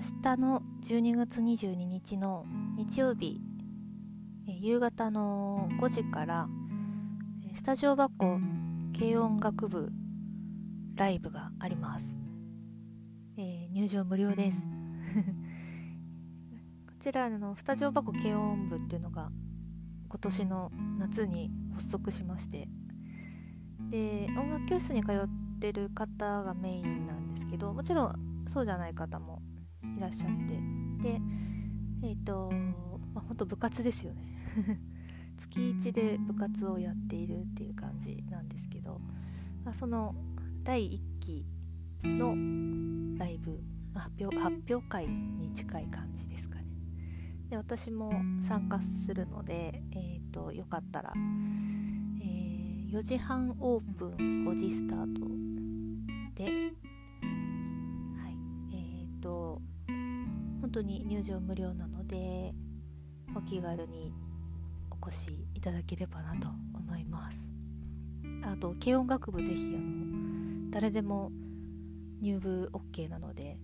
明日の12月22日の日曜日夕方の5時からスタジオ箱軽音楽部ライブがあります、えー、入場無料です。こちらのスタジオ箱軽音部っていうのが今年の夏に発足しましてで音楽教室に通ってる方がメインなんですけどもちろんそうじゃない方もいらっしゃって。でえっ、ー、とまあ本当部活ですよね。月1で部活をやっているっていう感じなんですけど、まあ、その第1期のライブ発表発表会に近い感じですかね。で私も参加するので、えーと、よかったら、えー、4時半オープン5時スタートではいえっ、ー、と本当に入場無料なのでお気軽にお越しいただければなと思います。あと軽音楽部ぜひあの誰でも入部 OK なので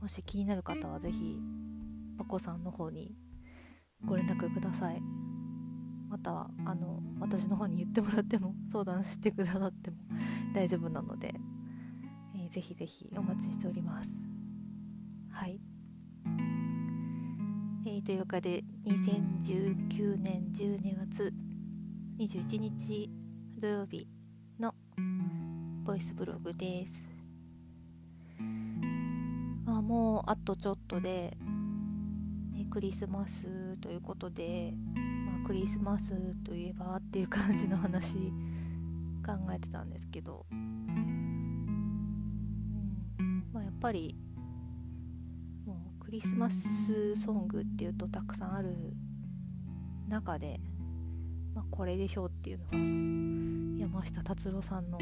もし気になる方はぜひパコさんの方にご連絡ください。またあの私の方に言ってもらっても相談してくださっても 大丈夫なので、えー、ぜひぜひお待ちしております。はい。ー、というわけで2019年12月21日土曜日のボイスブログです。まあ、もうあとちょっとで、ね、クリスマスということで、まあ、クリスマスといえばっていう感じの話考えてたんですけど、うんまあ、やっぱりリスマスソングっていうとたくさんある中で、まあ、これでしょうっていうのは山下達郎さんの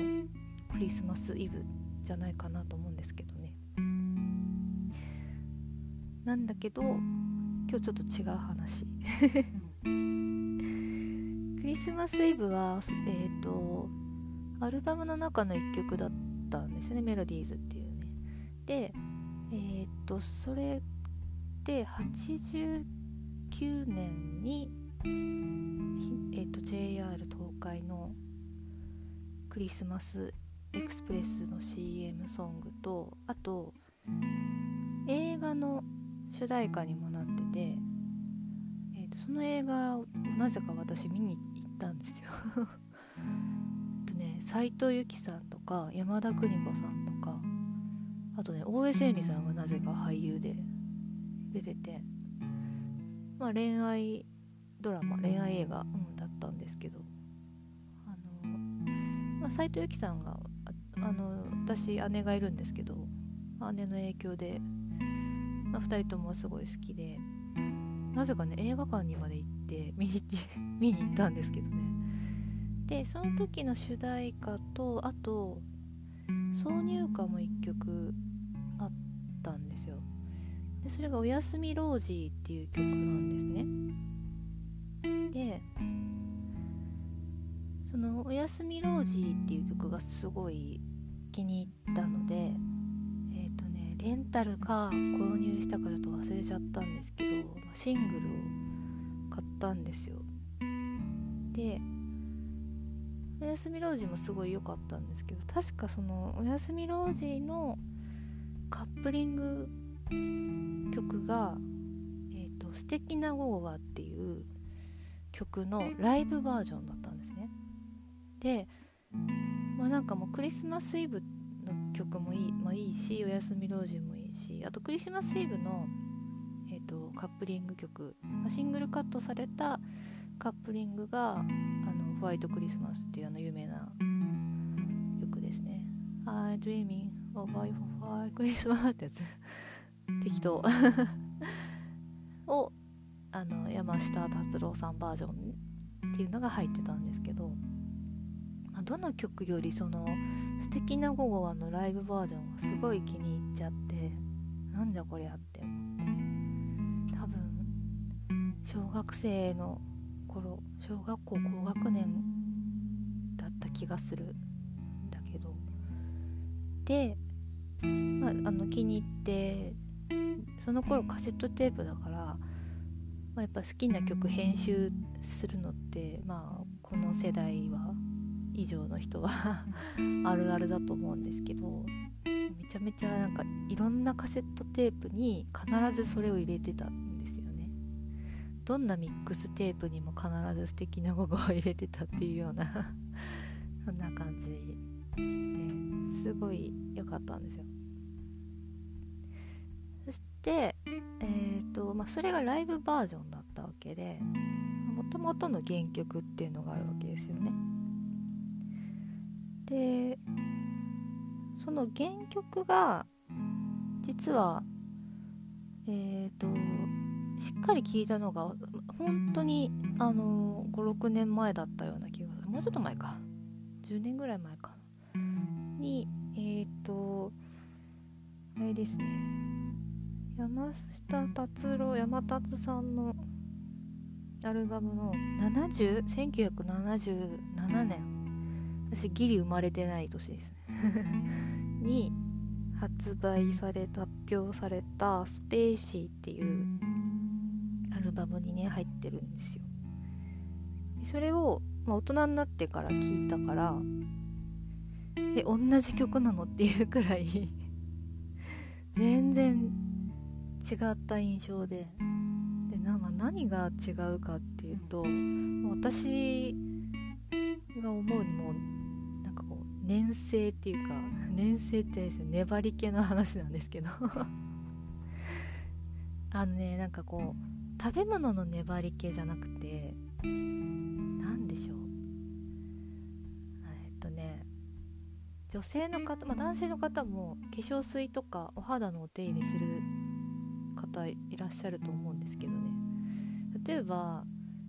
クリスマスイブじゃないかなと思うんですけどね。なんだけど今日ちょっと違う話。クリスマスイブはえっ、ー、とアルバムの中の1曲だったんですよねメロディーズっていうね。でえっ、ー、とそれで89年に、えーと、JR 東海のクリスマスエクスプレスの CM ソングとあと映画の主題歌にもなってて、えーと、その映画をなぜか私見に行ったんですよ。とね斎藤由貴さんとか山田邦子さんとかあとね大江千里さんがなぜか俳優で。出てて。まあ恋愛ドラマ恋愛映画、うん、だったんですけど。あの、まあ、藤由貴さんがあの私姉がいるんですけど姉の影響で、まあ、2人ともすごい好きでなぜかね映画館にまで行って見に行って 見に行ったんですけどね。でその時の主題歌とあと挿入歌も1曲あったんですよ。でそれが「おやすみロージー」っていう曲なんですね。でその「おやすみロージー」っていう曲がすごい気に入ったのでえっ、ー、とねレンタルか購入したかちょっと忘れちゃったんですけどシングルを買ったんですよ。でおやすみロージーもすごい良かったんですけど確かそのおやすみロージーのカップリング曲が「えーと、素敵な午後は」っていう曲のライブバージョンだったんですねでまあなんかもうクリスマスイブの曲もいい,、まあ、いいし「おやすみ老人」もいいしあとクリスマスイブの、えーと、カップリング曲、まあ、シングルカットされたカップリングがあのホワイトクリスマスっていうあの有名な曲ですね。I dreaming of a white Christmas ってやつ適当。をあの山下達郎さんバージョンっていうのが入ってたんですけど、まあ、どの曲よりその「素敵な午後は」のライブバージョンがすごい気に入っちゃってなんじゃこりゃって思って。多分小学生の頃小学校高学年だった気がするんだけど。で、まあ、あの気に入ってその頃カセットテープだから、まあ、やっぱ好きな曲編集するのってまあこの世代は以上の人は あるあるだと思うんですけどめちゃめちゃなんかいろんなカセットテープに必ずそれを入れてたんですよね。どんなミックステープにも必ず素敵な午後を入れてたっていうような そんな感じですごい良かったんですよそしてえーとまあ、それがライブバージョンだったわけでもともとの原曲っていうのがあるわけですよね。でその原曲が実はえっ、ー、としっかり聞いたのが本当にあの56年前だったような気がする。もうちょっと前か。10年ぐらい前かにえっ、ー、とあれですね。山下達郎山達さんのアルバムの70 1977年。私ギリ生まれてない年です に発売され発表された「スペーシー」っていうアルバムにね入ってるんですよ。それを、まあ、大人になってから聞いたからえ同じ曲なのっていうくらい全然違った印象で。でな、まあ、何が違うかっていうと私が思うにもなんかこう粘性っていうか 粘性ってですよ粘り気の話なんですけど。あのねなんかこう食べ物の粘り気じゃなくて何でしょう。えっとね女性の方、まあ、男性の方も化粧水とかお肌のお手入れする方いらっしゃると思うんですけどね。例えば、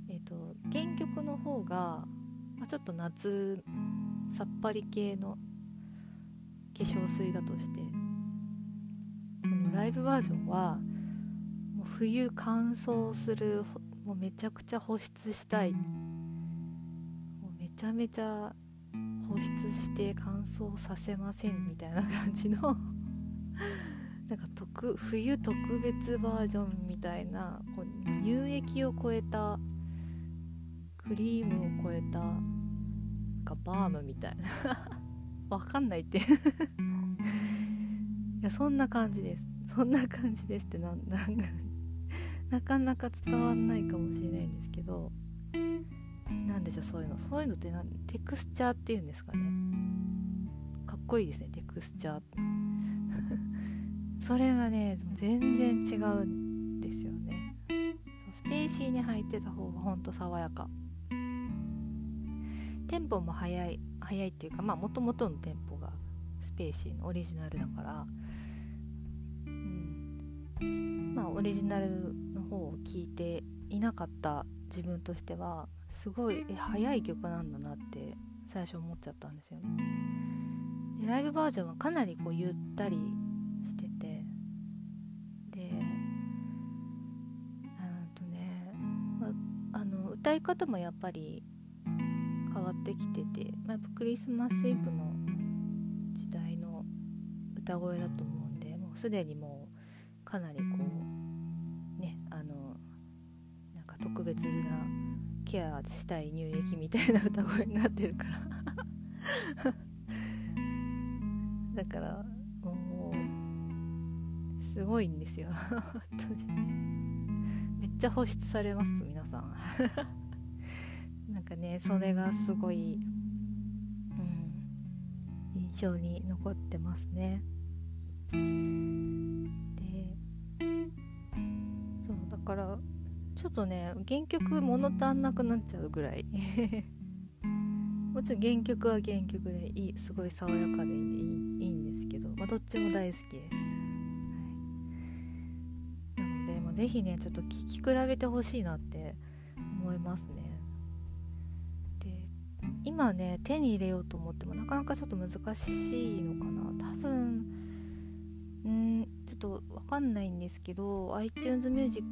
えっと、原曲の方が、まあ、ちょっと夏さっぱり系の化粧水だとしてこのライブバージョンはもう冬乾燥するもうめちゃくちゃ保湿したい。もうめちゃめちゃ保湿して乾燥させませんみたいな感じのなんか特冬特別バージョンみたいなこう乳液を超えたクリームを超えたなんかバームみたいな。わかんないって。いやそんな感じです。そんな感じですってなん なんなかなか伝わんないかもしれないんですけどなんでしょうそういうの。そういうのってテクスチャーっていうんですかね。かっこいいですねテクスチャー。それがね全然違うんですよね。そうスペーシーに入ってた方がほんと爽やか。テンポも速い速いっていうかまあもともとのテンポがスペーシーのオリジナルだから、うん、まあオリジナルの方を聴いていなかった自分としてはすごいえ速い曲なんだなって最初思っちゃったんですよね。でライブバージョンはかなりこうゆったりしてて方もやっぱり変わってきてて、まあ、やっぱクリスマスイブの時代の歌声だと思うんでもうすでにもうかなりこうねあのなんか特別なケアしたい乳液みたいな歌声になってるから。だからもうすごいんですよ。本当に。めっちゃ保湿されます皆さん。かねそれがすごい、うん、印象に残ってますね。でそうだからちょっとね原曲物足んなくなっちゃうぐらい。もちろん原曲は原曲でいいすごい爽やかでいいいいんですけど、まあ、どっちも大好きです、はい、なので、まあ、ぜひねちょっと聴き比べてほしいなって思いますね今ね手に入れようと思ってもなかなかちょっと難しいのかな。多分んちょっと分かんないんですけど iTunes ミュージッ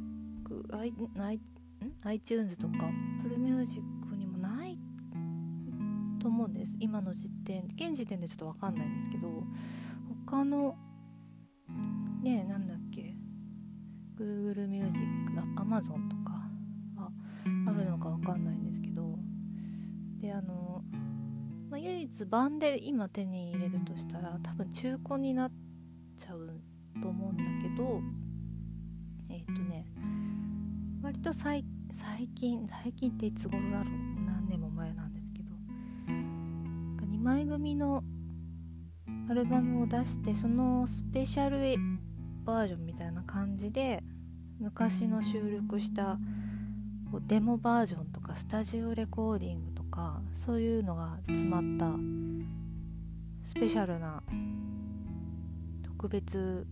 ク I, I, iTunes とか Apple Music にもないと思うんです。今の時点現時点でちょっと分かんないんですけど他のねなんだっけ Google Music、Amazon とかはあるのかわかんないんですけどであの、まあ、唯一版で今手に入れるとしたら多分中古になっちゃうと思うんだけどえっ、ー、とね割と最近最近っていつ頃だろう？何年も前なんですけど2枚組のアルバムを出してそのスペシャルバージョンみたいな感じで昔の収録したデモバージョンとかスタジオレコーディングとかそういうのが詰まったスペシャルな特別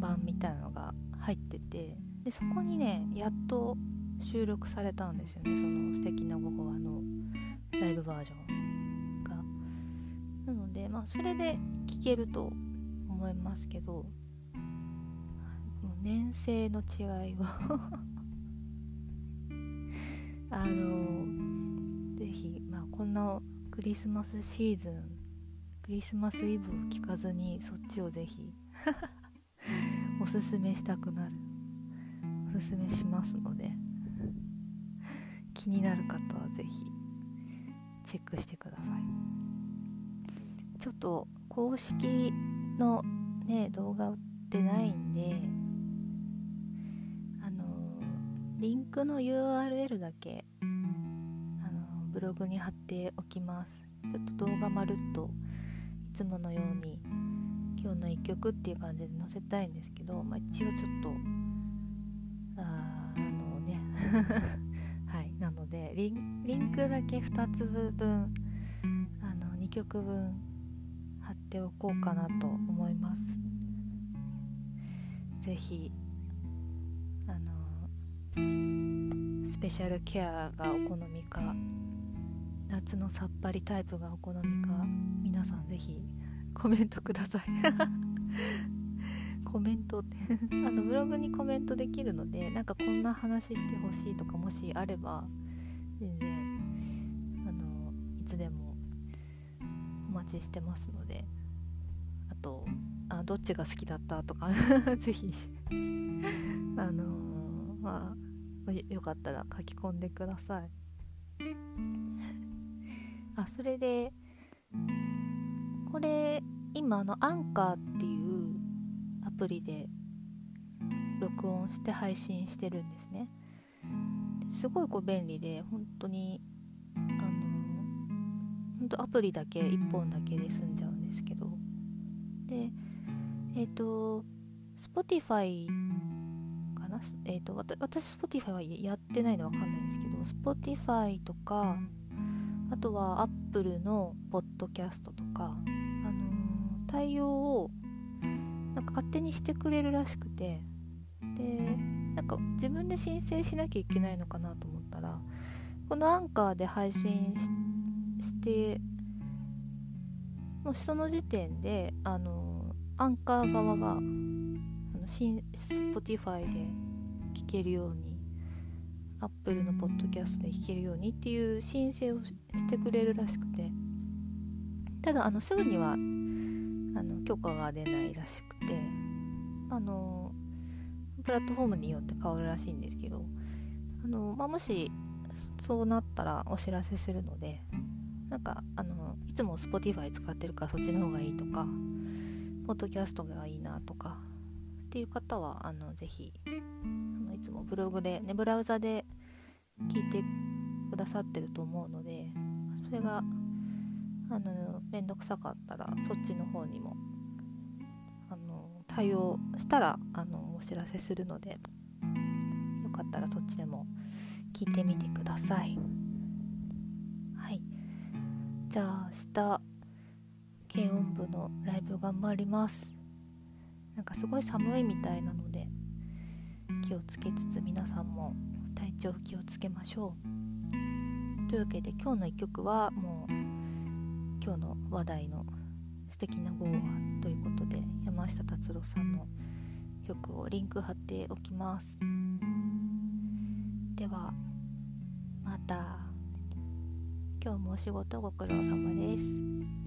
版みたいなのが入っててでそこにねやっと収録されたんですよね。その「素敵な午後は」のライブバージョンが。なのでまあそれで聴けると思いますけど年生の違いを あのぜひ、まあ、こんなクリスマスシーズンクリスマスイブを聞かずにそっちをぜひおすすめしたくなる。おすすめしますので気になる方はぜひチェックしてください。ちょっと公式のね動画ってないんでリンクの URL だけあのブログに貼っておきます。ちょっと動画まるっといつものように今日の1曲っていう感じで載せたいんですけど、まあ、一応ちょっとああのね はいなのでリンクだけ2つ分あの2曲分貼っておこうかなと思います。是非あのスペシャルケアがお好みか夏のさっぱりタイプがお好みか皆さんぜひコメントください。コメントって あのブログにコメントできるのでなんかこんな話してほしいとかもしあれば全然あのいつでもお待ちしてますのであとあどっちが好きだったとか ぜひあのまあよかったら書き込んでください。あそれでこれ今のアンカーっていうアプリで録音して配信してるんですね。すごいこう便利で本当にあの本当アプリだけ1本だけで済んじゃうんですけど。でえっ、ー、と Spotify な、えーと、私 Spotify はやってないのわかんないんですけど Spotify とかあとは Apple のポッドキャストとか、あのー、対応をなんか勝手にしてくれるらしくてでなんか自分で申請しなきゃいけないのかなと思ったらこのアンカーで配信してもうその時点であのアンカー側があの Spotify で聞けるように Apple のポッドキャストで聞けるようにっていう申請をしてくれるらしくて。ただあのすぐにはあの許可が出ないらしくて。あのプラットフォームによって変わるらしいんですけど。あの、まあ、もしそうなったらお知らせするので。なんかあのいつも Spotify 使ってるからそっちの方がいいとか。ポッドキャストがいいなとか。っていう方はあのぜひつもブログでねブラウザで聞いてくださってると思うのでそれがあの面倒くさかったらそっちの方にもあの対応したらあのお知らせするのでよかったらそっちでも聞いてみてください。はい。じゃあ明日軽音部のライブ頑張ります。なんかすごい寒いみたいなので気をつけつつ皆さんも体調気をつけましょう。というわけで今日の1曲はもう今日の話題の素敵な午後はということで山下達郎さんの曲をリンク貼っておきます。ではまた。今日もお仕事ご苦労様です。